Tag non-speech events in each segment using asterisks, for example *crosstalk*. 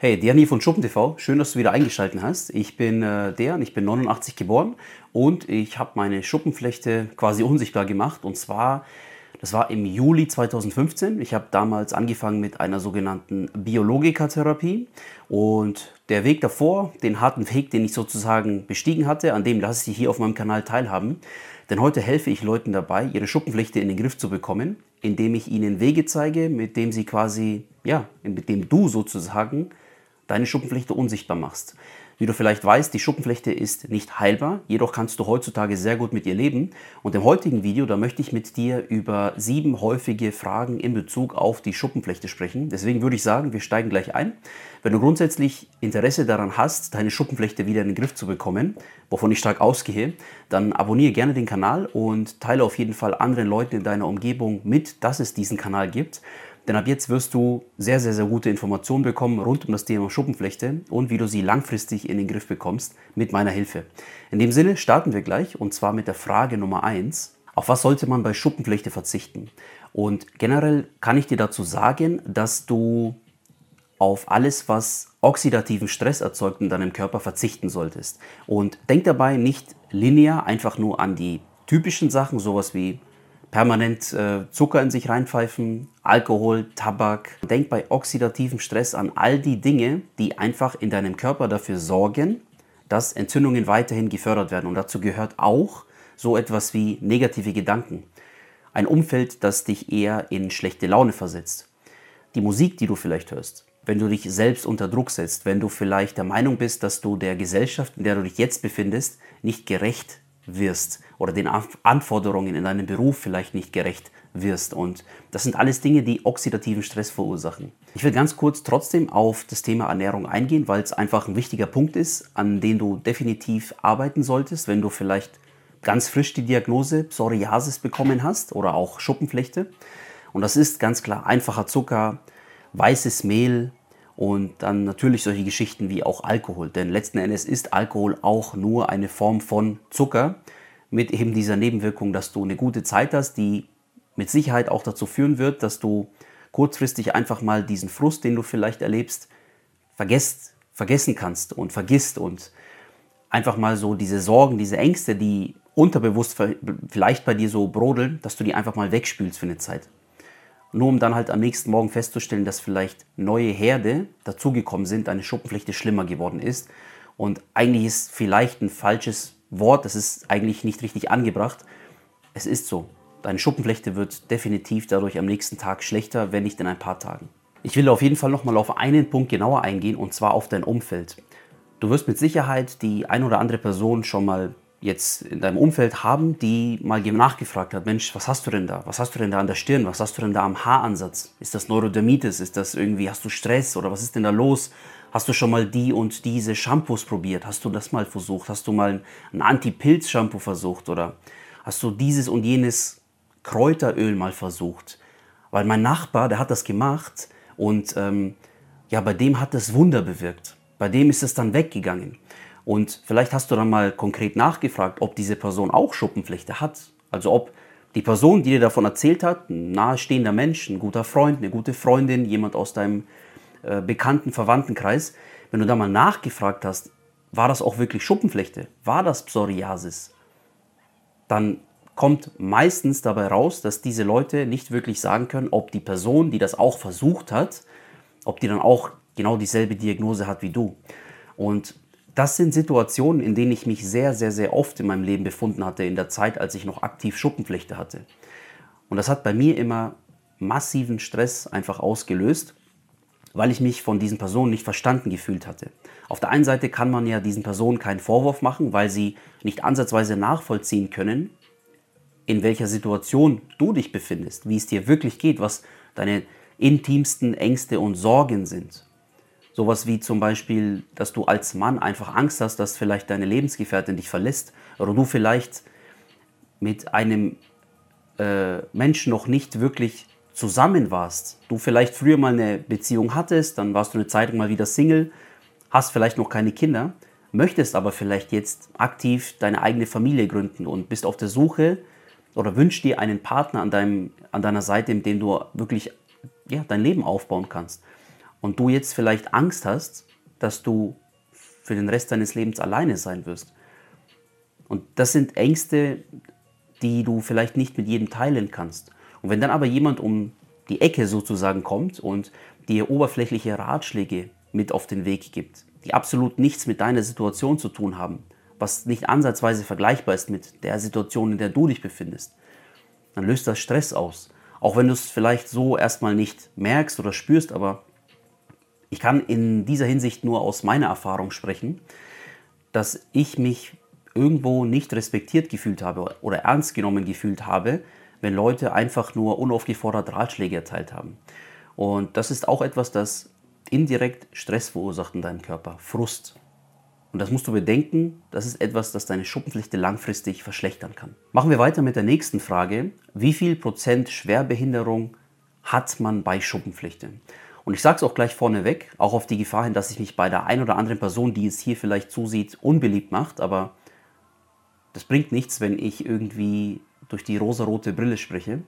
Hey, hier von SchuppenTV. Schön, dass du wieder eingeschaltet hast. Ich bin äh, Dejan, ich bin 89 geboren und ich habe meine Schuppenflechte quasi unsichtbar gemacht. Und zwar, das war im Juli 2015. Ich habe damals angefangen mit einer sogenannten Biologikatherapie. Und der Weg davor, den harten Weg, den ich sozusagen bestiegen hatte, an dem lasse ich dich hier auf meinem Kanal teilhaben. Denn heute helfe ich Leuten dabei, ihre Schuppenflechte in den Griff zu bekommen, indem ich ihnen Wege zeige, mit dem sie quasi, ja, mit dem du sozusagen deine Schuppenflechte unsichtbar machst. Wie du vielleicht weißt, die Schuppenflechte ist nicht heilbar, jedoch kannst du heutzutage sehr gut mit ihr leben. Und im heutigen Video, da möchte ich mit dir über sieben häufige Fragen in Bezug auf die Schuppenflechte sprechen. Deswegen würde ich sagen, wir steigen gleich ein. Wenn du grundsätzlich Interesse daran hast, deine Schuppenflechte wieder in den Griff zu bekommen, wovon ich stark ausgehe, dann abonniere gerne den Kanal und teile auf jeden Fall anderen Leuten in deiner Umgebung mit, dass es diesen Kanal gibt. Denn ab jetzt wirst du sehr, sehr, sehr gute Informationen bekommen rund um das Thema Schuppenflechte und wie du sie langfristig in den Griff bekommst mit meiner Hilfe. In dem Sinne starten wir gleich und zwar mit der Frage Nummer 1. Auf was sollte man bei Schuppenflechte verzichten? Und generell kann ich dir dazu sagen, dass du auf alles, was oxidativen Stress erzeugt in deinem Körper, verzichten solltest. Und denk dabei nicht linear einfach nur an die typischen Sachen, sowas wie permanent äh, Zucker in sich reinpfeifen, Alkohol, Tabak. Denk bei oxidativem Stress an all die Dinge, die einfach in deinem Körper dafür sorgen, dass Entzündungen weiterhin gefördert werden. Und dazu gehört auch so etwas wie negative Gedanken. Ein Umfeld, das dich eher in schlechte Laune versetzt. Die Musik, die du vielleicht hörst. Wenn du dich selbst unter Druck setzt, wenn du vielleicht der Meinung bist, dass du der Gesellschaft, in der du dich jetzt befindest, nicht gerecht wirst oder den Anforderungen in deinem Beruf vielleicht nicht gerecht wirst. Und das sind alles Dinge, die oxidativen Stress verursachen. Ich will ganz kurz trotzdem auf das Thema Ernährung eingehen, weil es einfach ein wichtiger Punkt ist, an dem du definitiv arbeiten solltest, wenn du vielleicht ganz frisch die Diagnose Psoriasis bekommen hast oder auch Schuppenflechte. Und das ist ganz klar einfacher Zucker, weißes Mehl, und dann natürlich solche Geschichten wie auch Alkohol. Denn letzten Endes ist Alkohol auch nur eine Form von Zucker mit eben dieser Nebenwirkung, dass du eine gute Zeit hast, die mit Sicherheit auch dazu führen wird, dass du kurzfristig einfach mal diesen Frust, den du vielleicht erlebst, vergesst, vergessen kannst und vergisst und einfach mal so diese Sorgen, diese Ängste, die unterbewusst vielleicht bei dir so brodeln, dass du die einfach mal wegspülst für eine Zeit. Nur um dann halt am nächsten Morgen festzustellen, dass vielleicht neue Herde dazugekommen sind, eine Schuppenflechte schlimmer geworden ist. Und eigentlich ist vielleicht ein falsches Wort, das ist eigentlich nicht richtig angebracht. Es ist so. Deine Schuppenflechte wird definitiv dadurch am nächsten Tag schlechter, wenn nicht in ein paar Tagen. Ich will auf jeden Fall nochmal auf einen Punkt genauer eingehen und zwar auf dein Umfeld. Du wirst mit Sicherheit die ein oder andere Person schon mal jetzt in deinem Umfeld haben, die mal nachgefragt hat, Mensch, was hast du denn da? Was hast du denn da an der Stirn? Was hast du denn da am Haaransatz? Ist das Neurodermitis? Ist das irgendwie, hast du Stress oder was ist denn da los? Hast du schon mal die und diese Shampoos probiert? Hast du das mal versucht? Hast du mal ein Anti-Pilz-Shampoo versucht? Oder hast du dieses und jenes Kräuteröl mal versucht? Weil mein Nachbar, der hat das gemacht und ähm, ja, bei dem hat das Wunder bewirkt. Bei dem ist es dann weggegangen. Und vielleicht hast du dann mal konkret nachgefragt, ob diese Person auch Schuppenflechte hat. Also ob die Person, die dir davon erzählt hat, ein nahestehender Mensch, ein guter Freund, eine gute Freundin, jemand aus deinem äh, bekannten Verwandtenkreis, wenn du da mal nachgefragt hast, war das auch wirklich Schuppenflechte? War das Psoriasis? Dann kommt meistens dabei raus, dass diese Leute nicht wirklich sagen können, ob die Person, die das auch versucht hat, ob die dann auch genau dieselbe Diagnose hat wie du. Und das sind Situationen, in denen ich mich sehr, sehr, sehr oft in meinem Leben befunden hatte, in der Zeit, als ich noch aktiv Schuppenflechte hatte. Und das hat bei mir immer massiven Stress einfach ausgelöst, weil ich mich von diesen Personen nicht verstanden gefühlt hatte. Auf der einen Seite kann man ja diesen Personen keinen Vorwurf machen, weil sie nicht ansatzweise nachvollziehen können, in welcher Situation du dich befindest, wie es dir wirklich geht, was deine intimsten Ängste und Sorgen sind. Sowas wie zum Beispiel, dass du als Mann einfach Angst hast, dass vielleicht deine Lebensgefährtin dich verlässt oder du vielleicht mit einem äh, Menschen noch nicht wirklich zusammen warst. Du vielleicht früher mal eine Beziehung hattest, dann warst du eine Zeit mal wieder Single, hast vielleicht noch keine Kinder, möchtest aber vielleicht jetzt aktiv deine eigene Familie gründen und bist auf der Suche oder wünschst dir einen Partner an, deinem, an deiner Seite, mit dem du wirklich ja, dein Leben aufbauen kannst. Und du jetzt vielleicht Angst hast, dass du für den Rest deines Lebens alleine sein wirst. Und das sind Ängste, die du vielleicht nicht mit jedem teilen kannst. Und wenn dann aber jemand um die Ecke sozusagen kommt und dir oberflächliche Ratschläge mit auf den Weg gibt, die absolut nichts mit deiner Situation zu tun haben, was nicht ansatzweise vergleichbar ist mit der Situation, in der du dich befindest, dann löst das Stress aus. Auch wenn du es vielleicht so erstmal nicht merkst oder spürst, aber ich kann in dieser Hinsicht nur aus meiner Erfahrung sprechen, dass ich mich irgendwo nicht respektiert gefühlt habe oder ernst genommen gefühlt habe, wenn Leute einfach nur unaufgefordert Ratschläge erteilt haben. Und das ist auch etwas, das indirekt Stress verursacht in deinem Körper, Frust. Und das musst du bedenken, das ist etwas, das deine Schuppenflechte langfristig verschlechtern kann. Machen wir weiter mit der nächsten Frage. Wie viel Prozent Schwerbehinderung hat man bei Schuppenflechte? Und ich sage es auch gleich vorneweg, auch auf die Gefahr hin, dass ich mich bei der ein oder anderen Person, die es hier vielleicht zusieht, unbeliebt macht, aber das bringt nichts, wenn ich irgendwie durch die rosarote Brille spreche.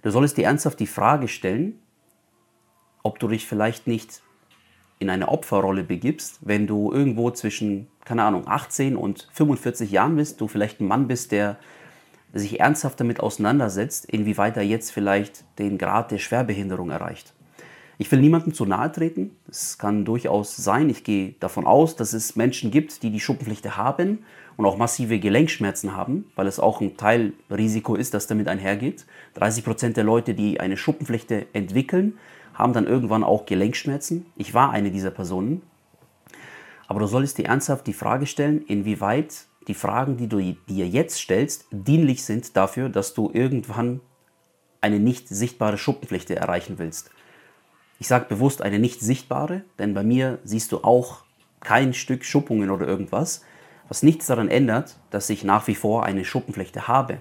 Du solltest dir ernsthaft die Frage stellen, ob du dich vielleicht nicht in eine Opferrolle begibst, wenn du irgendwo zwischen, keine Ahnung, 18 und 45 Jahren bist, du vielleicht ein Mann bist, der sich ernsthaft damit auseinandersetzt, inwieweit er jetzt vielleicht den Grad der Schwerbehinderung erreicht. Ich will niemandem zu nahe treten. Es kann durchaus sein, ich gehe davon aus, dass es Menschen gibt, die die Schuppenflechte haben und auch massive Gelenkschmerzen haben, weil es auch ein Teilrisiko ist, das damit einhergeht. 30 Prozent der Leute, die eine Schuppenflechte entwickeln, haben dann irgendwann auch Gelenkschmerzen. Ich war eine dieser Personen. Aber du solltest dir ernsthaft die Frage stellen, inwieweit die Fragen, die du dir jetzt stellst, dienlich sind dafür, dass du irgendwann eine nicht sichtbare Schuppenflechte erreichen willst. Ich sage bewusst eine nicht sichtbare, denn bei mir siehst du auch kein Stück Schuppungen oder irgendwas, was nichts daran ändert, dass ich nach wie vor eine Schuppenflechte habe.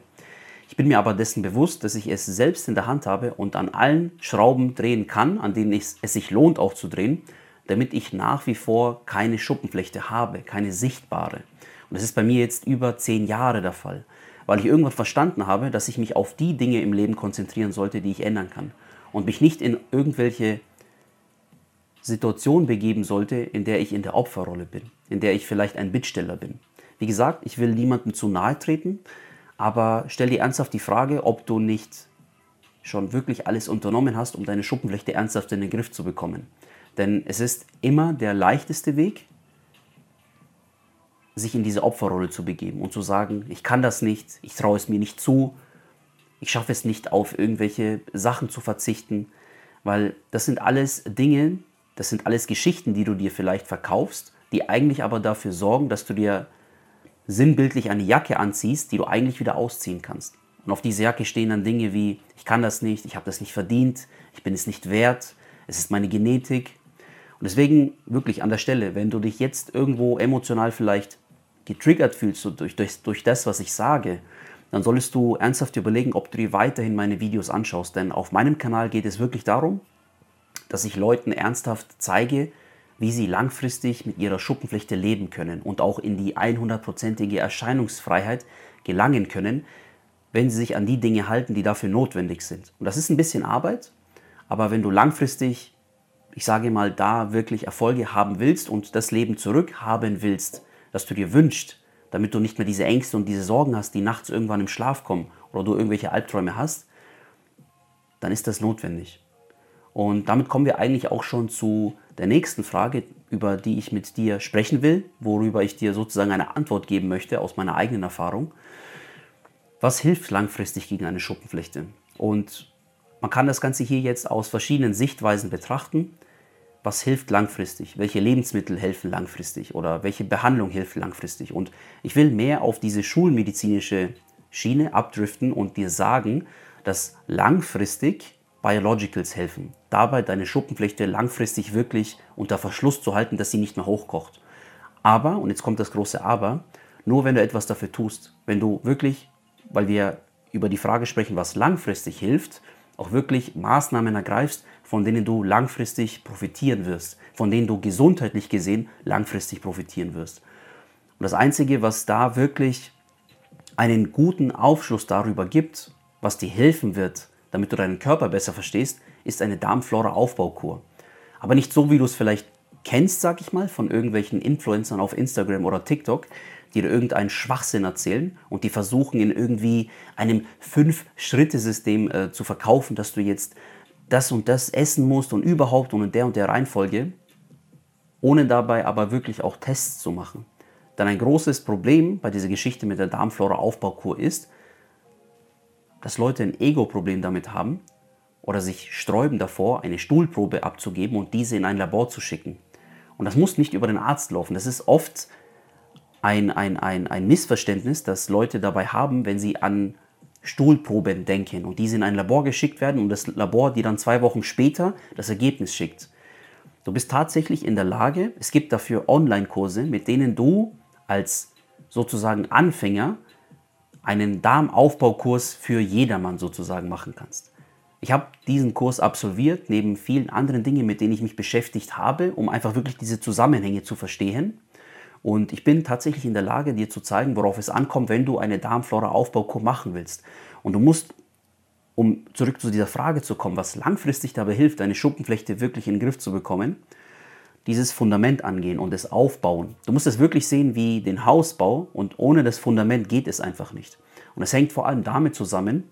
Ich bin mir aber dessen bewusst, dass ich es selbst in der Hand habe und an allen Schrauben drehen kann, an denen es sich lohnt auch zu drehen, damit ich nach wie vor keine Schuppenflechte habe, keine sichtbare. Und das ist bei mir jetzt über zehn Jahre der Fall, weil ich irgendwann verstanden habe, dass ich mich auf die Dinge im Leben konzentrieren sollte, die ich ändern kann und mich nicht in irgendwelche Situation begeben sollte, in der ich in der Opferrolle bin, in der ich vielleicht ein Bittsteller bin. Wie gesagt, ich will niemandem zu nahe treten, aber stell dir ernsthaft die Frage, ob du nicht schon wirklich alles unternommen hast, um deine Schuppenflechte ernsthaft in den Griff zu bekommen. Denn es ist immer der leichteste Weg, sich in diese Opferrolle zu begeben und zu sagen, ich kann das nicht, ich traue es mir nicht zu, ich schaffe es nicht auf irgendwelche Sachen zu verzichten, weil das sind alles Dinge, das sind alles Geschichten, die du dir vielleicht verkaufst, die eigentlich aber dafür sorgen, dass du dir sinnbildlich eine Jacke anziehst, die du eigentlich wieder ausziehen kannst. Und auf diese Jacke stehen dann Dinge wie, ich kann das nicht, ich habe das nicht verdient, ich bin es nicht wert, es ist meine Genetik. Und deswegen wirklich an der Stelle, wenn du dich jetzt irgendwo emotional vielleicht getriggert fühlst durch, durch, durch das, was ich sage, dann solltest du ernsthaft überlegen, ob du dir weiterhin meine Videos anschaust. Denn auf meinem Kanal geht es wirklich darum, dass ich Leuten ernsthaft zeige, wie sie langfristig mit ihrer Schuppenflechte leben können und auch in die 100%ige Erscheinungsfreiheit gelangen können, wenn sie sich an die Dinge halten, die dafür notwendig sind. Und das ist ein bisschen Arbeit, aber wenn du langfristig, ich sage mal, da wirklich Erfolge haben willst und das Leben zurückhaben willst, das du dir wünschst, damit du nicht mehr diese Ängste und diese Sorgen hast, die nachts irgendwann im Schlaf kommen oder du irgendwelche Albträume hast, dann ist das notwendig. Und damit kommen wir eigentlich auch schon zu der nächsten Frage, über die ich mit dir sprechen will, worüber ich dir sozusagen eine Antwort geben möchte aus meiner eigenen Erfahrung. Was hilft langfristig gegen eine Schuppenflechte? Und man kann das Ganze hier jetzt aus verschiedenen Sichtweisen betrachten. Was hilft langfristig? Welche Lebensmittel helfen langfristig? Oder welche Behandlung hilft langfristig? Und ich will mehr auf diese schulmedizinische Schiene abdriften und dir sagen, dass langfristig Biologicals helfen, dabei deine Schuppenflechte langfristig wirklich unter Verschluss zu halten, dass sie nicht mehr hochkocht. Aber, und jetzt kommt das große Aber, nur wenn du etwas dafür tust, wenn du wirklich, weil wir über die Frage sprechen, was langfristig hilft, auch wirklich Maßnahmen ergreifst, von denen du langfristig profitieren wirst, von denen du gesundheitlich gesehen langfristig profitieren wirst. Und das Einzige, was da wirklich einen guten Aufschluss darüber gibt, was dir helfen wird, damit du deinen Körper besser verstehst, ist eine Darmflora-Aufbaukur. Aber nicht so, wie du es vielleicht kennst, sag ich mal, von irgendwelchen Influencern auf Instagram oder TikTok, die dir irgendeinen Schwachsinn erzählen und die versuchen in irgendwie einem Fünf-Schritte-System äh, zu verkaufen, dass du jetzt das und das essen musst und überhaupt und in der und der Reihenfolge, ohne dabei aber wirklich auch Tests zu machen. Dann ein großes Problem bei dieser Geschichte mit der Darmflora-Aufbaukur ist, dass Leute ein Ego-Problem damit haben oder sich sträuben davor, eine Stuhlprobe abzugeben und diese in ein Labor zu schicken. Und das muss nicht über den Arzt laufen. Das ist oft ein, ein, ein, ein Missverständnis, das Leute dabei haben, wenn sie an Stuhlproben denken und diese in ein Labor geschickt werden und das Labor die dann zwei Wochen später das Ergebnis schickt. Du bist tatsächlich in der Lage, es gibt dafür Online-Kurse, mit denen du als sozusagen Anfänger einen Darmaufbaukurs für jedermann sozusagen machen kannst. Ich habe diesen Kurs absolviert, neben vielen anderen Dingen, mit denen ich mich beschäftigt habe, um einfach wirklich diese Zusammenhänge zu verstehen. Und ich bin tatsächlich in der Lage, dir zu zeigen, worauf es ankommt, wenn du eine Darmflora-Aufbaukur machen willst. Und du musst, um zurück zu dieser Frage zu kommen, was langfristig dabei hilft, deine Schuppenflechte wirklich in den Griff zu bekommen, dieses Fundament angehen und es aufbauen. Du musst es wirklich sehen wie den Hausbau und ohne das Fundament geht es einfach nicht. Und es hängt vor allem damit zusammen,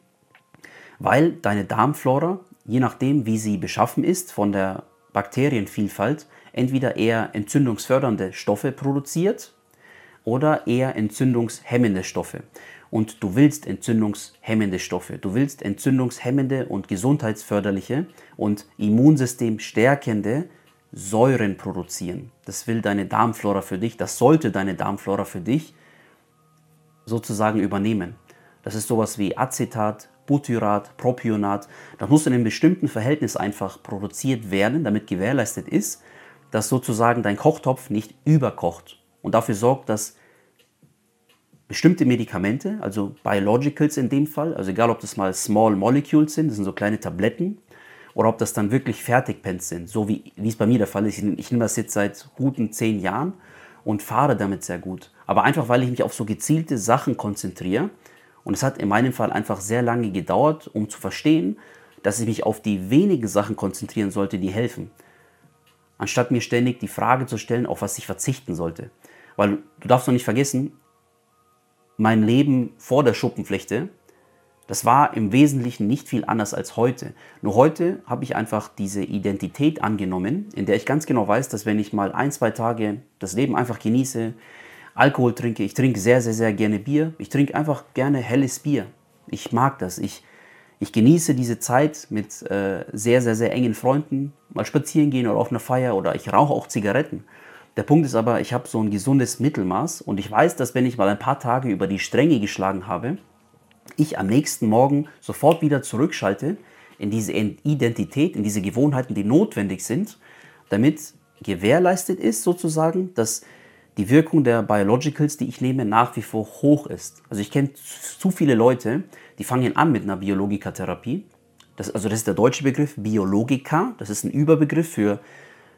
weil deine Darmflora, je nachdem wie sie beschaffen ist von der Bakterienvielfalt, entweder eher entzündungsfördernde Stoffe produziert oder eher entzündungshemmende Stoffe. Und du willst entzündungshemmende Stoffe. Du willst entzündungshemmende und gesundheitsförderliche und Immunsystem stärkende Säuren produzieren. Das will deine Darmflora für dich, das sollte deine Darmflora für dich sozusagen übernehmen. Das ist sowas wie Acetat, Butyrat, Propionat. Das muss in einem bestimmten Verhältnis einfach produziert werden, damit gewährleistet ist, dass sozusagen dein Kochtopf nicht überkocht. Und dafür sorgt, dass bestimmte Medikamente, also Biologicals in dem Fall, also egal ob das mal Small Molecules sind, das sind so kleine Tabletten, oder ob das dann wirklich Fertigpens sind, so wie, es bei mir der Fall ist. Ich, ich nehme das jetzt seit guten zehn Jahren und fahre damit sehr gut. Aber einfach, weil ich mich auf so gezielte Sachen konzentriere. Und es hat in meinem Fall einfach sehr lange gedauert, um zu verstehen, dass ich mich auf die wenigen Sachen konzentrieren sollte, die helfen anstatt mir ständig die Frage zu stellen, auf was ich verzichten sollte. Weil du darfst noch nicht vergessen, mein Leben vor der Schuppenflechte, das war im Wesentlichen nicht viel anders als heute. Nur heute habe ich einfach diese Identität angenommen, in der ich ganz genau weiß, dass wenn ich mal ein, zwei Tage das Leben einfach genieße, Alkohol trinke, ich trinke sehr, sehr, sehr gerne Bier, ich trinke einfach gerne helles Bier. Ich mag das. Ich ich genieße diese Zeit mit äh, sehr, sehr, sehr engen Freunden, mal spazieren gehen oder auf einer Feier oder ich rauche auch Zigaretten. Der Punkt ist aber, ich habe so ein gesundes Mittelmaß und ich weiß, dass wenn ich mal ein paar Tage über die Stränge geschlagen habe, ich am nächsten Morgen sofort wieder zurückschalte in diese Identität, in diese Gewohnheiten, die notwendig sind, damit gewährleistet ist sozusagen, dass die Wirkung der Biologicals, die ich nehme, nach wie vor hoch ist. Also ich kenne zu viele Leute, die fangen an mit einer Biologikatherapie. Das, also das ist der deutsche Begriff Biologika. Das ist ein Überbegriff für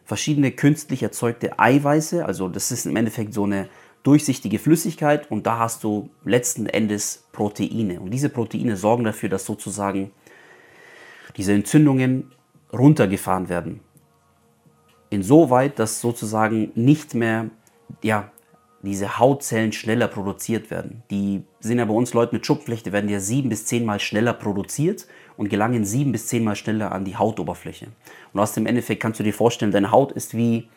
verschiedene künstlich erzeugte Eiweiße. Also das ist im Endeffekt so eine durchsichtige Flüssigkeit und da hast du letzten Endes Proteine. Und diese Proteine sorgen dafür, dass sozusagen diese Entzündungen runtergefahren werden. Insoweit, dass sozusagen nicht mehr ja, diese Hautzellen schneller produziert werden. Die sind ja bei uns Leute mit Schuppenflechte, werden ja sieben bis zehnmal schneller produziert und gelangen sieben bis zehnmal schneller an die Hautoberfläche. Und aus dem Endeffekt kannst du dir vorstellen, deine Haut ist wie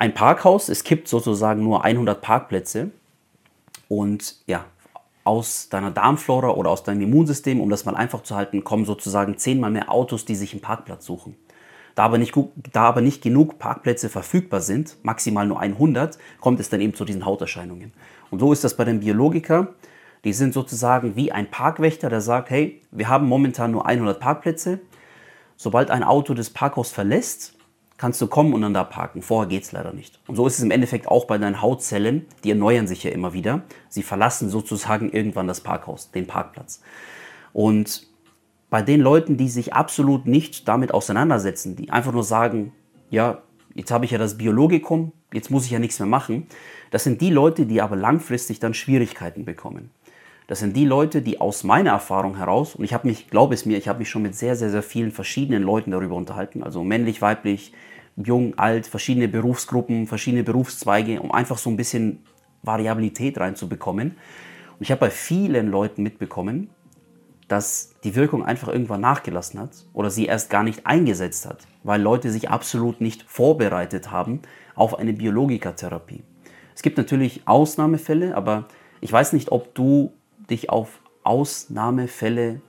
ein Parkhaus. Es kippt sozusagen nur 100 Parkplätze. Und ja, aus deiner Darmflora oder aus deinem Immunsystem, um das mal einfach zu halten, kommen sozusagen zehnmal mehr Autos, die sich einen Parkplatz suchen. Da aber, nicht, da aber nicht genug Parkplätze verfügbar sind, maximal nur 100, kommt es dann eben zu diesen Hauterscheinungen. Und so ist das bei den Biologiker. Die sind sozusagen wie ein Parkwächter, der sagt, hey, wir haben momentan nur 100 Parkplätze. Sobald ein Auto das Parkhaus verlässt, kannst du kommen und dann da parken. Vorher geht es leider nicht. Und so ist es im Endeffekt auch bei deinen Hautzellen. Die erneuern sich ja immer wieder. Sie verlassen sozusagen irgendwann das Parkhaus, den Parkplatz. Und bei den Leuten, die sich absolut nicht damit auseinandersetzen, die einfach nur sagen, ja, jetzt habe ich ja das Biologikum, jetzt muss ich ja nichts mehr machen, das sind die Leute, die aber langfristig dann Schwierigkeiten bekommen. Das sind die Leute, die aus meiner Erfahrung heraus, und ich habe mich, glaube es mir, ich habe mich schon mit sehr, sehr, sehr vielen verschiedenen Leuten darüber unterhalten, also männlich, weiblich, jung, alt, verschiedene Berufsgruppen, verschiedene Berufszweige, um einfach so ein bisschen Variabilität reinzubekommen. Und ich habe bei vielen Leuten mitbekommen, dass die Wirkung einfach irgendwann nachgelassen hat oder sie erst gar nicht eingesetzt hat, weil Leute sich absolut nicht vorbereitet haben auf eine Biologikatherapie. Es gibt natürlich Ausnahmefälle, aber ich weiß nicht, ob du dich auf Ausnahmefälle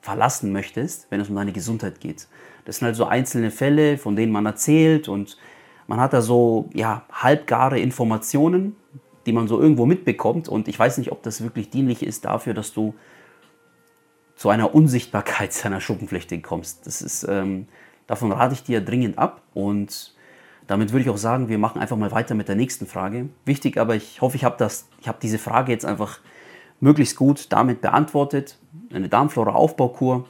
verlassen möchtest, wenn es um deine Gesundheit geht. Das sind halt so einzelne Fälle, von denen man erzählt und man hat da so ja, halbgare Informationen, die man so irgendwo mitbekommt und ich weiß nicht, ob das wirklich dienlich ist dafür, dass du zu einer Unsichtbarkeit *laughs* seiner Schuppenflechte kommst. Das ist, ähm, davon rate ich dir dringend ab und damit würde ich auch sagen, wir machen einfach mal weiter mit der nächsten Frage. Wichtig aber, ich hoffe, ich habe hab diese Frage jetzt einfach möglichst gut damit beantwortet. Eine Darmflora-Aufbaukur.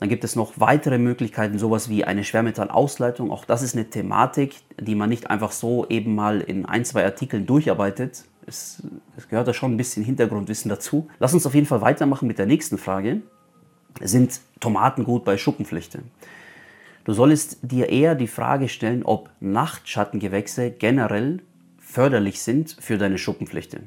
Dann gibt es noch weitere Möglichkeiten, sowas wie eine Schwermetallausleitung. Auch das ist eine Thematik, die man nicht einfach so eben mal in ein, zwei Artikeln durcharbeitet. Es, es gehört da schon ein bisschen Hintergrundwissen dazu. Lass uns auf jeden Fall weitermachen mit der nächsten Frage. Sind Tomaten gut bei Schuppenflechte? Du solltest dir eher die Frage stellen, ob Nachtschattengewächse generell förderlich sind für deine Schuppenflechte.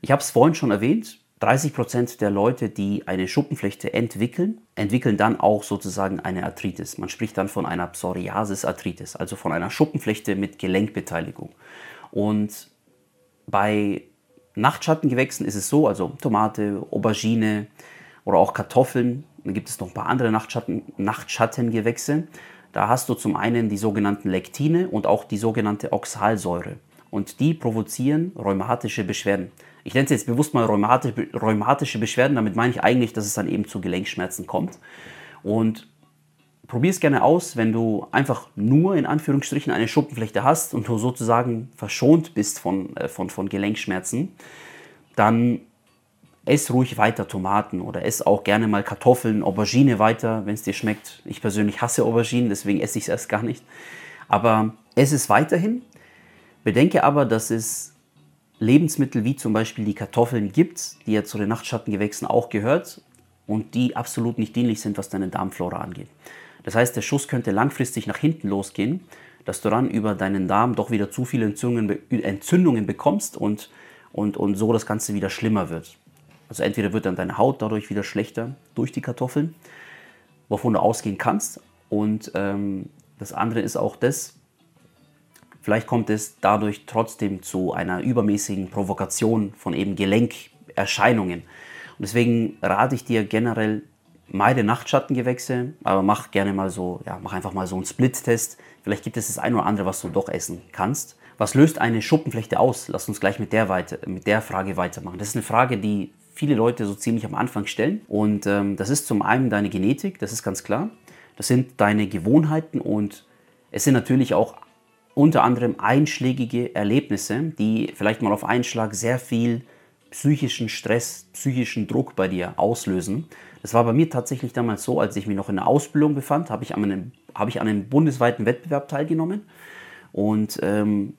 Ich habe es vorhin schon erwähnt, 30% der Leute, die eine Schuppenflechte entwickeln, entwickeln dann auch sozusagen eine Arthritis. Man spricht dann von einer Psoriasis-Arthritis, also von einer Schuppenflechte mit Gelenkbeteiligung. Und bei Nachtschattengewächsen ist es so, also Tomate, Aubergine oder auch Kartoffeln, dann gibt es noch ein paar andere Nachtschatten, Nachtschattengewächse. Da hast du zum einen die sogenannten Lektine und auch die sogenannte Oxalsäure. Und die provozieren rheumatische Beschwerden. Ich nenne es jetzt bewusst mal rheumatische Beschwerden. Damit meine ich eigentlich, dass es dann eben zu Gelenkschmerzen kommt. Und probier es gerne aus, wenn du einfach nur in Anführungsstrichen eine Schuppenflechte hast und du sozusagen verschont bist von, äh, von, von Gelenkschmerzen, dann ess ruhig weiter Tomaten oder ess auch gerne mal Kartoffeln, Aubergine weiter, wenn es dir schmeckt. Ich persönlich hasse Auberginen, deswegen esse ich es erst gar nicht. Aber ess es weiterhin. Bedenke aber, dass es Lebensmittel wie zum Beispiel die Kartoffeln gibt, die ja zu den Nachtschattengewächsen auch gehört und die absolut nicht dienlich sind, was deine Darmflora angeht. Das heißt, der Schuss könnte langfristig nach hinten losgehen, dass du dann über deinen Darm doch wieder zu viele Entzündungen, Entzündungen bekommst und, und, und so das Ganze wieder schlimmer wird. Also entweder wird dann deine Haut dadurch wieder schlechter durch die Kartoffeln, wovon du ausgehen kannst. Und ähm, das andere ist auch das, vielleicht kommt es dadurch trotzdem zu einer übermäßigen Provokation von eben Gelenkerscheinungen. Und deswegen rate ich dir generell, meide Nachtschattengewächse, aber mach gerne mal so, ja, mach einfach mal so einen Split-Test. Vielleicht gibt es das eine oder andere, was du doch essen kannst. Was löst eine Schuppenflechte aus? Lass uns gleich mit der, weiter, mit der Frage weitermachen. Das ist eine Frage, die viele Leute so ziemlich am Anfang stellen. Und ähm, das ist zum einen deine Genetik, das ist ganz klar. Das sind deine Gewohnheiten und es sind natürlich auch unter anderem einschlägige Erlebnisse, die vielleicht mal auf einen Schlag sehr viel psychischen Stress, psychischen Druck bei dir auslösen. Das war bei mir tatsächlich damals so, als ich mich noch in der Ausbildung befand, habe ich, an einem, hab ich an einem bundesweiten Wettbewerb teilgenommen. Und ähm,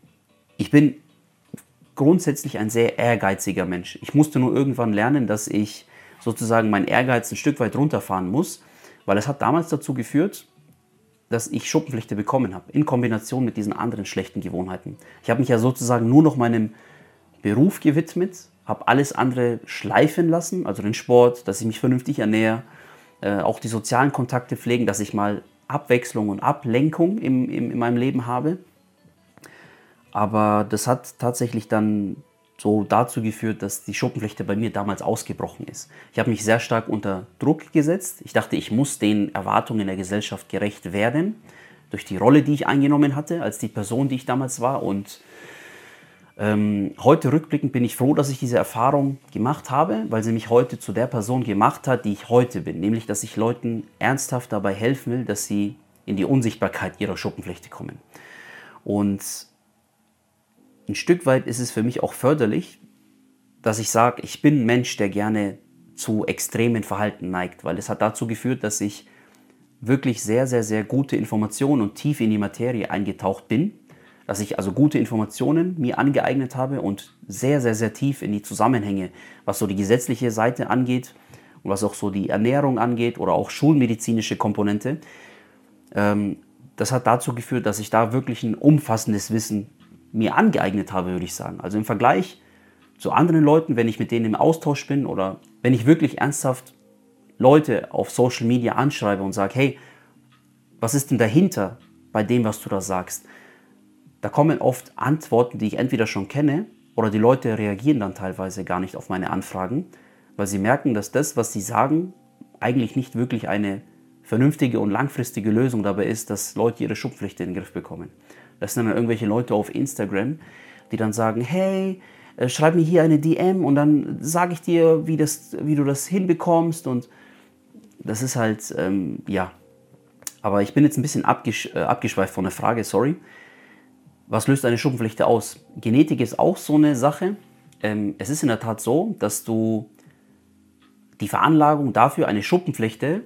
ich bin grundsätzlich ein sehr ehrgeiziger Mensch. Ich musste nur irgendwann lernen, dass ich sozusagen meinen Ehrgeiz ein Stück weit runterfahren muss, weil es hat damals dazu geführt, dass ich Schuppenflechte bekommen habe, in Kombination mit diesen anderen schlechten Gewohnheiten. Ich habe mich ja sozusagen nur noch meinem Beruf gewidmet, habe alles andere schleifen lassen, also den Sport, dass ich mich vernünftig ernähre, äh, auch die sozialen Kontakte pflegen, dass ich mal Abwechslung und Ablenkung im, im, in meinem Leben habe. Aber das hat tatsächlich dann so dazu geführt, dass die Schuppenflechte bei mir damals ausgebrochen ist. Ich habe mich sehr stark unter Druck gesetzt. Ich dachte, ich muss den Erwartungen der Gesellschaft gerecht werden, durch die Rolle, die ich eingenommen hatte, als die Person, die ich damals war. Und ähm, heute rückblickend bin ich froh, dass ich diese Erfahrung gemacht habe, weil sie mich heute zu der Person gemacht hat, die ich heute bin. Nämlich, dass ich Leuten ernsthaft dabei helfen will, dass sie in die Unsichtbarkeit ihrer Schuppenflechte kommen. Und ein Stück weit ist es für mich auch förderlich, dass ich sage, ich bin ein Mensch, der gerne zu extremen Verhalten neigt, weil es hat dazu geführt, dass ich wirklich sehr, sehr, sehr gute Informationen und tief in die Materie eingetaucht bin, dass ich also gute Informationen mir angeeignet habe und sehr, sehr, sehr tief in die Zusammenhänge, was so die gesetzliche Seite angeht und was auch so die Ernährung angeht oder auch schulmedizinische Komponente, ähm, das hat dazu geführt, dass ich da wirklich ein umfassendes Wissen mir angeeignet habe, würde ich sagen. Also im Vergleich zu anderen Leuten, wenn ich mit denen im Austausch bin oder wenn ich wirklich ernsthaft Leute auf Social Media anschreibe und sage, hey, was ist denn dahinter bei dem, was du da sagst? Da kommen oft Antworten, die ich entweder schon kenne oder die Leute reagieren dann teilweise gar nicht auf meine Anfragen, weil sie merken, dass das, was sie sagen, eigentlich nicht wirklich eine vernünftige und langfristige Lösung dabei ist, dass Leute ihre Schubpflicht in den Griff bekommen. Das sind dann irgendwelche Leute auf Instagram, die dann sagen, hey, äh, schreib mir hier eine DM und dann sage ich dir, wie, das, wie du das hinbekommst und das ist halt, ähm, ja. Aber ich bin jetzt ein bisschen abgesch äh, abgeschweift von der Frage, sorry. Was löst eine Schuppenflechte aus? Genetik ist auch so eine Sache. Ähm, es ist in der Tat so, dass du die Veranlagung dafür, eine Schuppenflechte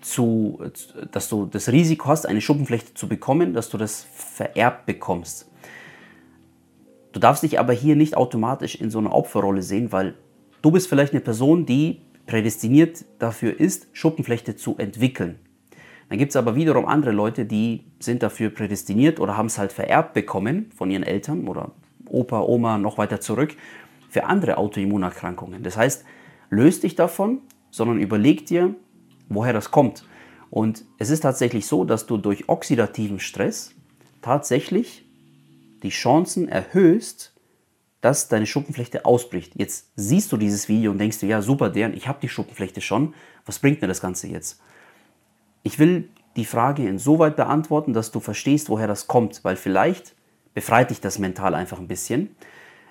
zu, dass du das Risiko hast, eine Schuppenflechte zu bekommen, dass du das vererbt bekommst. Du darfst dich aber hier nicht automatisch in so einer Opferrolle sehen, weil du bist vielleicht eine Person, die prädestiniert dafür ist, Schuppenflechte zu entwickeln. Dann gibt es aber wiederum andere Leute, die sind dafür prädestiniert oder haben es halt vererbt bekommen von ihren Eltern oder Opa, Oma, noch weiter zurück für andere Autoimmunerkrankungen. Das heißt, löst dich davon, sondern überleg dir, woher das kommt. Und es ist tatsächlich so, dass du durch oxidativen Stress tatsächlich die Chancen erhöhst, dass deine Schuppenflechte ausbricht. Jetzt siehst du dieses Video und denkst dir, ja super, deren, ich habe die Schuppenflechte schon. Was bringt mir das Ganze jetzt? Ich will die Frage insoweit beantworten, dass du verstehst, woher das kommt, weil vielleicht befreit dich das mental einfach ein bisschen.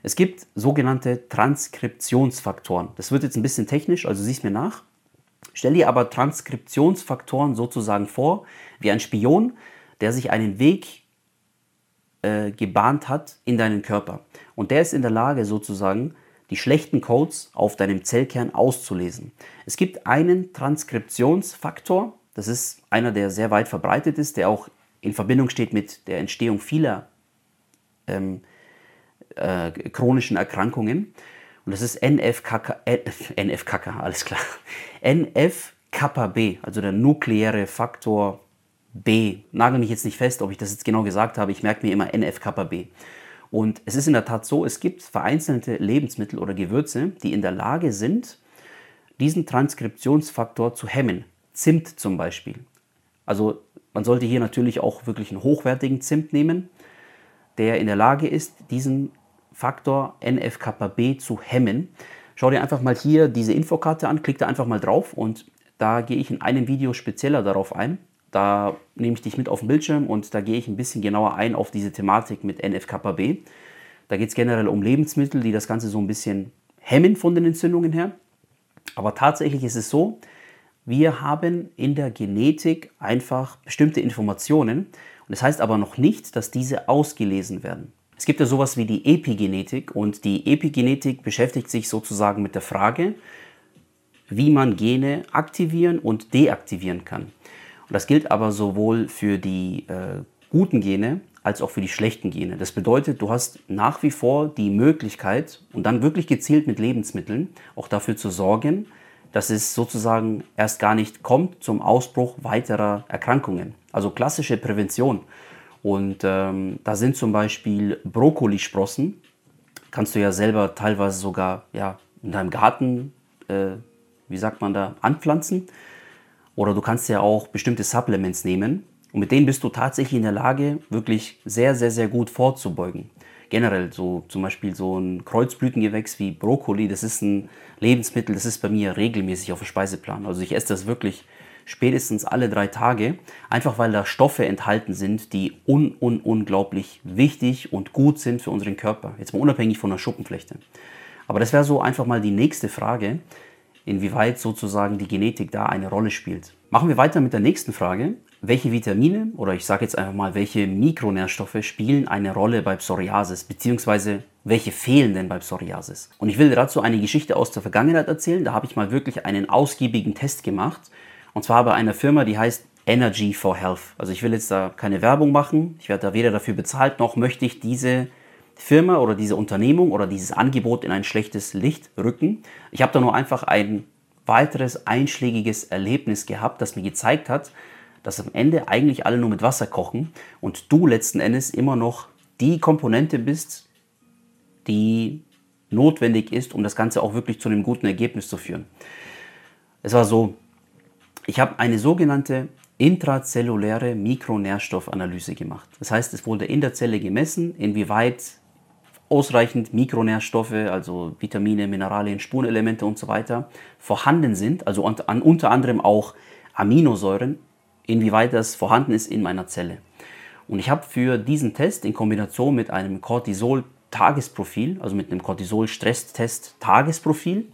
Es gibt sogenannte Transkriptionsfaktoren. Das wird jetzt ein bisschen technisch, also siehst mir nach. Stell dir aber Transkriptionsfaktoren sozusagen vor, wie ein Spion, der sich einen Weg äh, gebahnt hat in deinen Körper. Und der ist in der Lage sozusagen, die schlechten Codes auf deinem Zellkern auszulesen. Es gibt einen Transkriptionsfaktor, das ist einer, der sehr weit verbreitet ist, der auch in Verbindung steht mit der Entstehung vieler ähm, äh, chronischen Erkrankungen. Und das ist NFKK, NFKK, *laughs* alles klar. NF-Kappa-B, also der nukleäre Faktor B. Nagel mich jetzt nicht fest, ob ich das jetzt genau gesagt habe. Ich merke mir immer NF-Kappa-B. Und es ist in der Tat so, es gibt vereinzelte Lebensmittel oder Gewürze, die in der Lage sind, diesen Transkriptionsfaktor zu hemmen. Zimt zum Beispiel. Also man sollte hier natürlich auch wirklich einen hochwertigen Zimt nehmen, der in der Lage ist, diesen Faktor NF-kappa-B zu hemmen. Schau dir einfach mal hier diese Infokarte an, klick da einfach mal drauf und da gehe ich in einem Video spezieller darauf ein. Da nehme ich dich mit auf den Bildschirm und da gehe ich ein bisschen genauer ein auf diese Thematik mit NF-kappa-B. Da geht es generell um Lebensmittel, die das Ganze so ein bisschen hemmen von den Entzündungen her. Aber tatsächlich ist es so, wir haben in der Genetik einfach bestimmte Informationen. Und das heißt aber noch nicht, dass diese ausgelesen werden. Es gibt ja sowas wie die Epigenetik und die Epigenetik beschäftigt sich sozusagen mit der Frage, wie man Gene aktivieren und deaktivieren kann. Und das gilt aber sowohl für die äh, guten Gene als auch für die schlechten Gene. Das bedeutet, du hast nach wie vor die Möglichkeit und dann wirklich gezielt mit Lebensmitteln auch dafür zu sorgen, dass es sozusagen erst gar nicht kommt zum Ausbruch weiterer Erkrankungen. Also klassische Prävention. Und ähm, da sind zum Beispiel Brokkolisprossen, kannst du ja selber teilweise sogar ja, in deinem Garten, äh, wie sagt man da, anpflanzen. Oder du kannst ja auch bestimmte Supplements nehmen und mit denen bist du tatsächlich in der Lage, wirklich sehr, sehr, sehr gut vorzubeugen. Generell so zum Beispiel so ein Kreuzblütengewächs wie Brokkoli, das ist ein Lebensmittel, das ist bei mir regelmäßig auf dem Speiseplan. Also ich esse das wirklich spätestens alle drei Tage, einfach weil da Stoffe enthalten sind, die un, un unglaublich wichtig und gut sind für unseren Körper. Jetzt mal unabhängig von der Schuppenflechte. Aber das wäre so einfach mal die nächste Frage, inwieweit sozusagen die Genetik da eine Rolle spielt. Machen wir weiter mit der nächsten Frage. Welche Vitamine oder ich sage jetzt einfach mal, welche Mikronährstoffe spielen eine Rolle bei Psoriasis, beziehungsweise welche fehlen denn bei Psoriasis? Und ich will dazu eine Geschichte aus der Vergangenheit erzählen. Da habe ich mal wirklich einen ausgiebigen Test gemacht und zwar bei einer Firma, die heißt Energy for Health. Also ich will jetzt da keine Werbung machen. Ich werde da weder dafür bezahlt, noch möchte ich diese Firma oder diese Unternehmung oder dieses Angebot in ein schlechtes Licht rücken. Ich habe da nur einfach ein weiteres einschlägiges Erlebnis gehabt, das mir gezeigt hat, dass am Ende eigentlich alle nur mit Wasser kochen und du letzten Endes immer noch die Komponente bist, die notwendig ist, um das Ganze auch wirklich zu einem guten Ergebnis zu führen. Es war so, ich habe eine sogenannte intrazelluläre Mikronährstoffanalyse gemacht. Das heißt, es wurde in der Zelle gemessen, inwieweit ausreichend Mikronährstoffe, also Vitamine, Mineralien, Spurenelemente und so weiter vorhanden sind, also unter anderem auch Aminosäuren, inwieweit das vorhanden ist in meiner Zelle. Und ich habe für diesen Test in Kombination mit einem Cortisol-Tagesprofil, also mit einem Cortisol-Stresstest-Tagesprofil,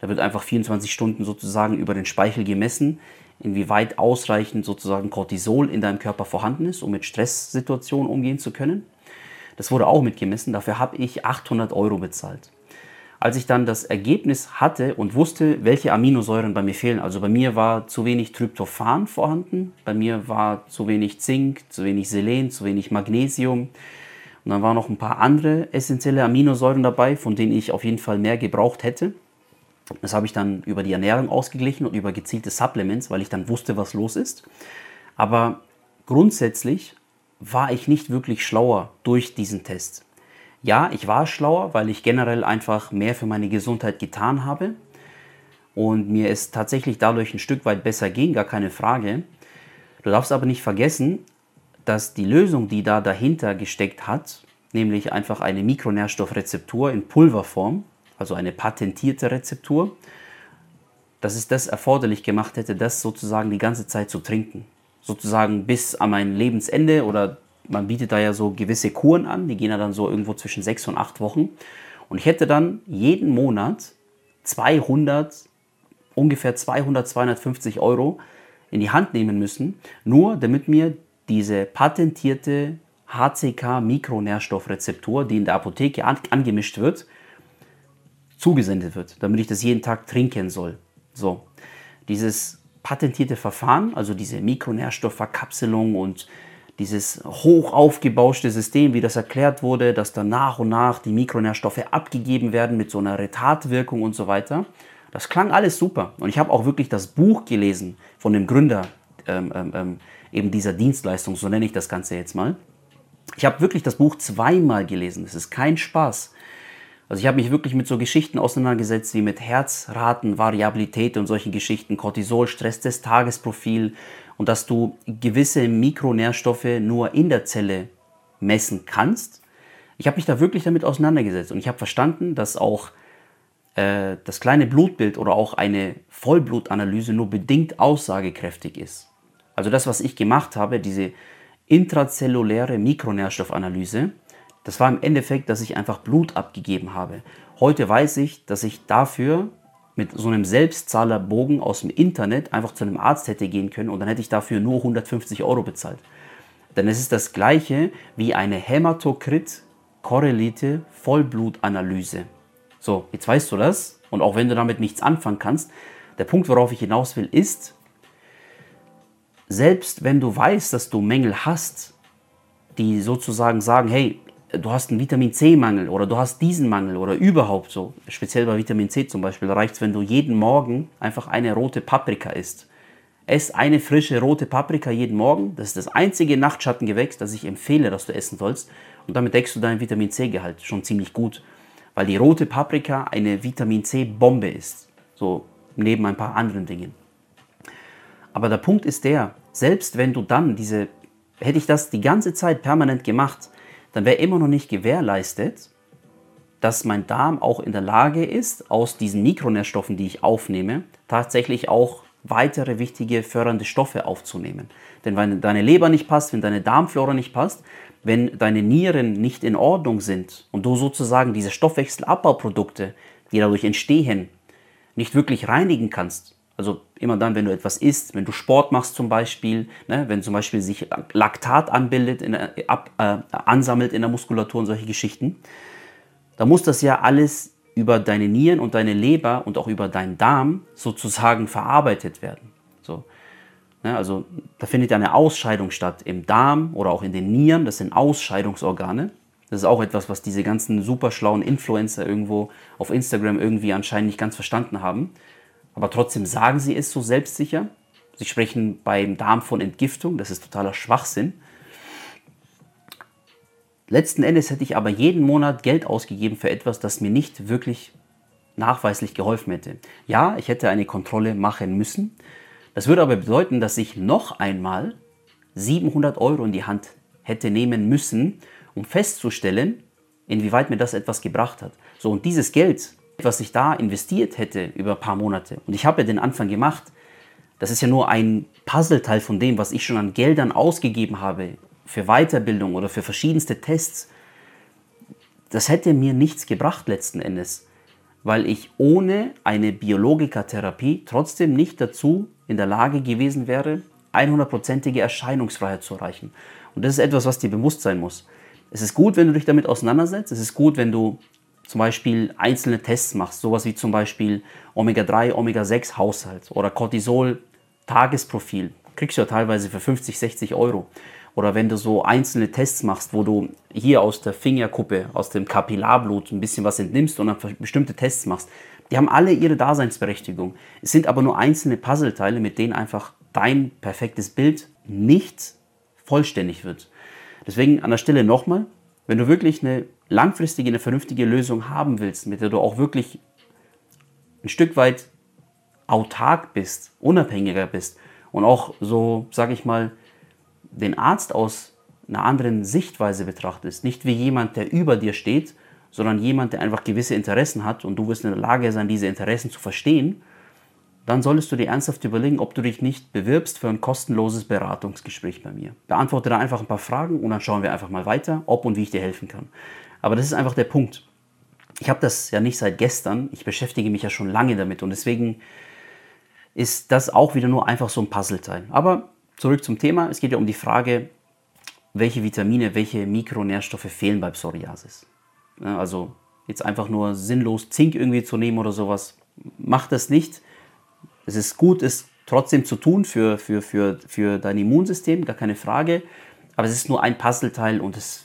da wird einfach 24 Stunden sozusagen über den Speichel gemessen, inwieweit ausreichend sozusagen Cortisol in deinem Körper vorhanden ist, um mit Stresssituationen umgehen zu können. Das wurde auch mitgemessen, dafür habe ich 800 Euro bezahlt. Als ich dann das Ergebnis hatte und wusste, welche Aminosäuren bei mir fehlen, also bei mir war zu wenig Tryptophan vorhanden, bei mir war zu wenig Zink, zu wenig Selen, zu wenig Magnesium und dann waren noch ein paar andere essentielle Aminosäuren dabei, von denen ich auf jeden Fall mehr gebraucht hätte. Das habe ich dann über die Ernährung ausgeglichen und über gezielte Supplements, weil ich dann wusste, was los ist. Aber grundsätzlich war ich nicht wirklich schlauer durch diesen Test. Ja, ich war schlauer, weil ich generell einfach mehr für meine Gesundheit getan habe und mir es tatsächlich dadurch ein Stück weit besser ging, gar keine Frage. Du darfst aber nicht vergessen, dass die Lösung, die da dahinter gesteckt hat, nämlich einfach eine Mikronährstoffrezeptur in Pulverform, also eine patentierte Rezeptur, dass es das erforderlich gemacht hätte, das sozusagen die ganze Zeit zu trinken. Sozusagen bis an mein Lebensende oder man bietet da ja so gewisse Kuren an, die gehen ja dann so irgendwo zwischen sechs und acht Wochen. Und ich hätte dann jeden Monat 200, ungefähr 200, 250 Euro in die Hand nehmen müssen, nur damit mir diese patentierte HCK-Mikronährstoffrezeptur, die in der Apotheke angemischt wird, zugesendet wird, damit ich das jeden Tag trinken soll. So, dieses patentierte Verfahren, also diese Mikronährstoffverkapselung und dieses hoch aufgebauschte System, wie das erklärt wurde, dass dann nach und nach die Mikronährstoffe abgegeben werden mit so einer Retardwirkung und so weiter. Das klang alles super. Und ich habe auch wirklich das Buch gelesen von dem Gründer ähm, ähm, ähm eben dieser Dienstleistung, so nenne ich das Ganze jetzt mal. Ich habe wirklich das Buch zweimal gelesen. Es ist kein Spaß. Also ich habe mich wirklich mit so Geschichten auseinandergesetzt wie mit Herzratenvariabilität und solchen Geschichten, Cortisol, Stress des Tagesprofil und dass du gewisse Mikronährstoffe nur in der Zelle messen kannst. Ich habe mich da wirklich damit auseinandergesetzt und ich habe verstanden, dass auch äh, das kleine Blutbild oder auch eine Vollblutanalyse nur bedingt aussagekräftig ist. Also das, was ich gemacht habe, diese intrazelluläre Mikronährstoffanalyse, das war im Endeffekt, dass ich einfach Blut abgegeben habe. Heute weiß ich, dass ich dafür mit so einem Selbstzahlerbogen aus dem Internet einfach zu einem Arzt hätte gehen können und dann hätte ich dafür nur 150 Euro bezahlt. Denn es ist das gleiche wie eine Hämatokrit-korrelierte Vollblutanalyse. So, jetzt weißt du das und auch wenn du damit nichts anfangen kannst, der Punkt, worauf ich hinaus will, ist, selbst wenn du weißt, dass du Mängel hast, die sozusagen sagen, hey, du hast einen Vitamin C-Mangel oder du hast diesen Mangel oder überhaupt so, speziell bei Vitamin C zum Beispiel, reicht es, wenn du jeden Morgen einfach eine rote Paprika isst. Ess eine frische rote Paprika jeden Morgen. Das ist das einzige Nachtschattengewächs, das ich empfehle, dass du essen sollst. Und damit deckst du deinen Vitamin C-Gehalt schon ziemlich gut. Weil die rote Paprika eine Vitamin C-Bombe ist. So neben ein paar anderen Dingen. Aber der Punkt ist der, selbst wenn du dann diese, hätte ich das die ganze Zeit permanent gemacht, dann wäre immer noch nicht gewährleistet, dass mein Darm auch in der Lage ist, aus diesen Mikronährstoffen, die ich aufnehme, tatsächlich auch weitere wichtige fördernde Stoffe aufzunehmen. Denn wenn deine Leber nicht passt, wenn deine Darmflora nicht passt, wenn deine Nieren nicht in Ordnung sind und du sozusagen diese Stoffwechselabbauprodukte, die dadurch entstehen, nicht wirklich reinigen kannst, also immer dann, wenn du etwas isst, wenn du Sport machst zum Beispiel, ne, wenn zum Beispiel sich Laktat anbildet, in, ab, äh, ansammelt in der Muskulatur und solche Geschichten, da muss das ja alles über deine Nieren und deine Leber und auch über deinen Darm sozusagen verarbeitet werden. So. Ne, also da findet ja eine Ausscheidung statt im Darm oder auch in den Nieren, das sind Ausscheidungsorgane. Das ist auch etwas, was diese ganzen super schlauen Influencer irgendwo auf Instagram irgendwie anscheinend nicht ganz verstanden haben aber trotzdem sagen sie es so selbstsicher. Sie sprechen beim Darm von Entgiftung, das ist totaler Schwachsinn. Letzten Endes hätte ich aber jeden Monat Geld ausgegeben für etwas, das mir nicht wirklich nachweislich geholfen hätte. Ja, ich hätte eine Kontrolle machen müssen. Das würde aber bedeuten, dass ich noch einmal 700 Euro in die Hand hätte nehmen müssen, um festzustellen, inwieweit mir das etwas gebracht hat. So, und dieses Geld, was ich da investiert hätte über ein paar Monate, und ich habe ja den Anfang gemacht, das ist ja nur ein Puzzleteil von dem, was ich schon an Geldern ausgegeben habe für Weiterbildung oder für verschiedenste Tests. Das hätte mir nichts gebracht letzten Endes, weil ich ohne eine Biologikatherapie trotzdem nicht dazu in der Lage gewesen wäre, 100%ige Erscheinungsfreiheit zu erreichen. Und das ist etwas, was dir bewusst sein muss. Es ist gut, wenn du dich damit auseinandersetzt. Es ist gut, wenn du zum Beispiel einzelne Tests machst, sowas wie zum Beispiel Omega-3, Omega-6 Haushalt oder Cortisol Tagesprofil. Kriegst du ja teilweise für 50, 60 Euro. Oder wenn du so einzelne Tests machst, wo du hier aus der Fingerkuppe, aus dem Kapillarblut ein bisschen was entnimmst und dann bestimmte Tests machst. Die haben alle ihre Daseinsberechtigung. Es sind aber nur einzelne Puzzleteile, mit denen einfach dein perfektes Bild nicht vollständig wird. Deswegen an der Stelle nochmal, wenn du wirklich eine langfristige, eine vernünftige Lösung haben willst, mit der du auch wirklich ein Stück weit autark bist, unabhängiger bist und auch so, sage ich mal, den Arzt aus einer anderen Sichtweise betrachtest, nicht wie jemand, der über dir steht, sondern jemand, der einfach gewisse Interessen hat und du wirst in der Lage sein, diese Interessen zu verstehen, dann solltest du dir ernsthaft überlegen, ob du dich nicht bewirbst für ein kostenloses Beratungsgespräch bei mir. Beantworte da einfach ein paar Fragen und dann schauen wir einfach mal weiter, ob und wie ich dir helfen kann. Aber das ist einfach der Punkt. Ich habe das ja nicht seit gestern, ich beschäftige mich ja schon lange damit und deswegen ist das auch wieder nur einfach so ein Puzzleteil. Aber zurück zum Thema, es geht ja um die Frage, welche Vitamine, welche Mikronährstoffe fehlen bei Psoriasis. Also jetzt einfach nur sinnlos Zink irgendwie zu nehmen oder sowas, macht das nicht es ist gut, es trotzdem zu tun für, für, für, für dein Immunsystem, gar keine Frage. Aber es ist nur ein Puzzleteil und es,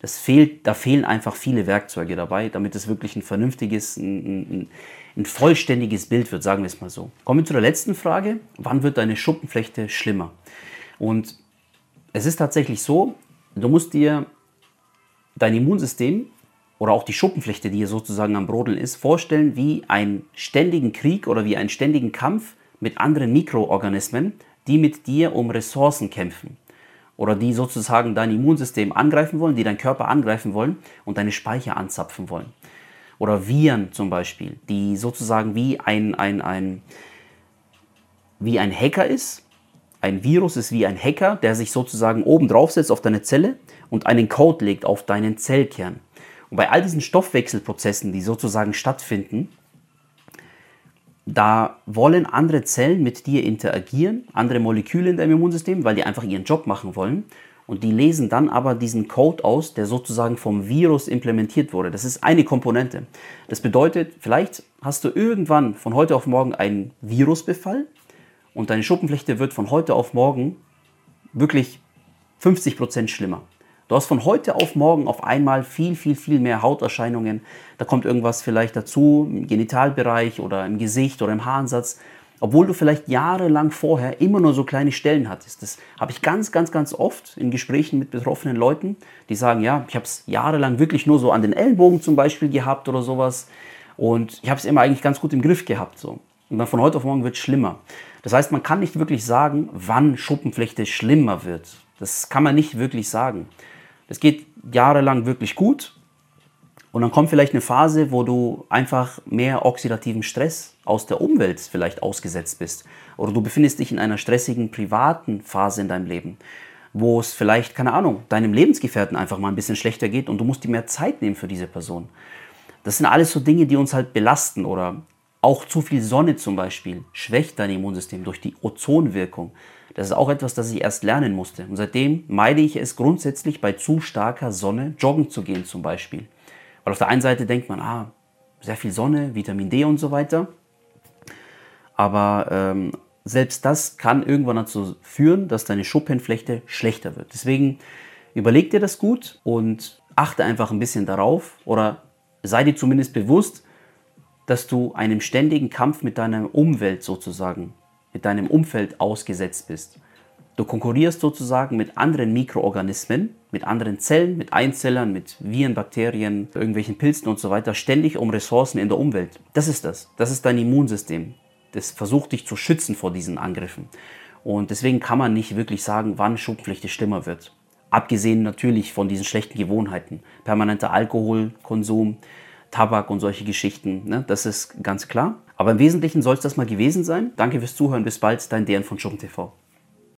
das fehlt, da fehlen einfach viele Werkzeuge dabei, damit es wirklich ein vernünftiges, ein, ein, ein vollständiges Bild wird, sagen wir es mal so. Kommen wir zu der letzten Frage. Wann wird deine Schuppenflechte schlimmer? Und es ist tatsächlich so, du musst dir dein Immunsystem oder auch die Schuppenflechte, die hier sozusagen am Brodeln ist, vorstellen wie einen ständigen Krieg oder wie einen ständigen Kampf mit anderen Mikroorganismen, die mit dir um Ressourcen kämpfen. Oder die sozusagen dein Immunsystem angreifen wollen, die deinen Körper angreifen wollen und deine Speicher anzapfen wollen. Oder Viren zum Beispiel, die sozusagen wie ein, ein, ein, wie ein Hacker ist. Ein Virus ist wie ein Hacker, der sich sozusagen oben draufsetzt auf deine Zelle und einen Code legt auf deinen Zellkern. Und bei all diesen Stoffwechselprozessen, die sozusagen stattfinden, da wollen andere Zellen mit dir interagieren, andere Moleküle in deinem Immunsystem, weil die einfach ihren Job machen wollen. Und die lesen dann aber diesen Code aus, der sozusagen vom Virus implementiert wurde. Das ist eine Komponente. Das bedeutet, vielleicht hast du irgendwann von heute auf morgen einen Virusbefall und deine Schuppenflechte wird von heute auf morgen wirklich 50% schlimmer. Du hast von heute auf morgen auf einmal viel, viel, viel mehr Hauterscheinungen. Da kommt irgendwas vielleicht dazu im Genitalbereich oder im Gesicht oder im Haaransatz, obwohl du vielleicht jahrelang vorher immer nur so kleine Stellen hattest. Das habe ich ganz, ganz, ganz oft in Gesprächen mit betroffenen Leuten, die sagen, ja, ich habe es jahrelang wirklich nur so an den Ellenbogen zum Beispiel gehabt oder sowas und ich habe es immer eigentlich ganz gut im Griff gehabt. So. Und dann von heute auf morgen wird es schlimmer. Das heißt, man kann nicht wirklich sagen, wann Schuppenflechte schlimmer wird. Das kann man nicht wirklich sagen. Das geht jahrelang wirklich gut. Und dann kommt vielleicht eine Phase, wo du einfach mehr oxidativen Stress aus der Umwelt vielleicht ausgesetzt bist. Oder du befindest dich in einer stressigen privaten Phase in deinem Leben, wo es vielleicht, keine Ahnung, deinem Lebensgefährten einfach mal ein bisschen schlechter geht und du musst dir mehr Zeit nehmen für diese Person. Das sind alles so Dinge, die uns halt belasten oder auch zu viel Sonne zum Beispiel schwächt dein Immunsystem durch die Ozonwirkung. Das ist auch etwas, das ich erst lernen musste. Und seitdem meide ich es grundsätzlich bei zu starker Sonne joggen zu gehen zum Beispiel. Weil auf der einen Seite denkt man, ah, sehr viel Sonne, Vitamin D und so weiter. Aber ähm, selbst das kann irgendwann dazu führen, dass deine Schuppenflechte schlechter wird. Deswegen überleg dir das gut und achte einfach ein bisschen darauf oder sei dir zumindest bewusst, dass du einem ständigen Kampf mit deiner Umwelt sozusagen mit deinem Umfeld ausgesetzt bist. Du konkurrierst sozusagen mit anderen Mikroorganismen, mit anderen Zellen, mit Einzellern, mit Viren, Bakterien, irgendwelchen Pilzen und so weiter, ständig um Ressourcen in der Umwelt. Das ist das. Das ist dein Immunsystem. Das versucht dich zu schützen vor diesen Angriffen. Und deswegen kann man nicht wirklich sagen, wann Schuppenflechte schlimmer wird. Abgesehen natürlich von diesen schlechten Gewohnheiten. Permanenter Alkoholkonsum, Tabak und solche Geschichten. Ne? Das ist ganz klar. Aber im Wesentlichen soll es das mal gewesen sein. Danke fürs Zuhören. Bis bald. Dein Deren von SchuppenTV.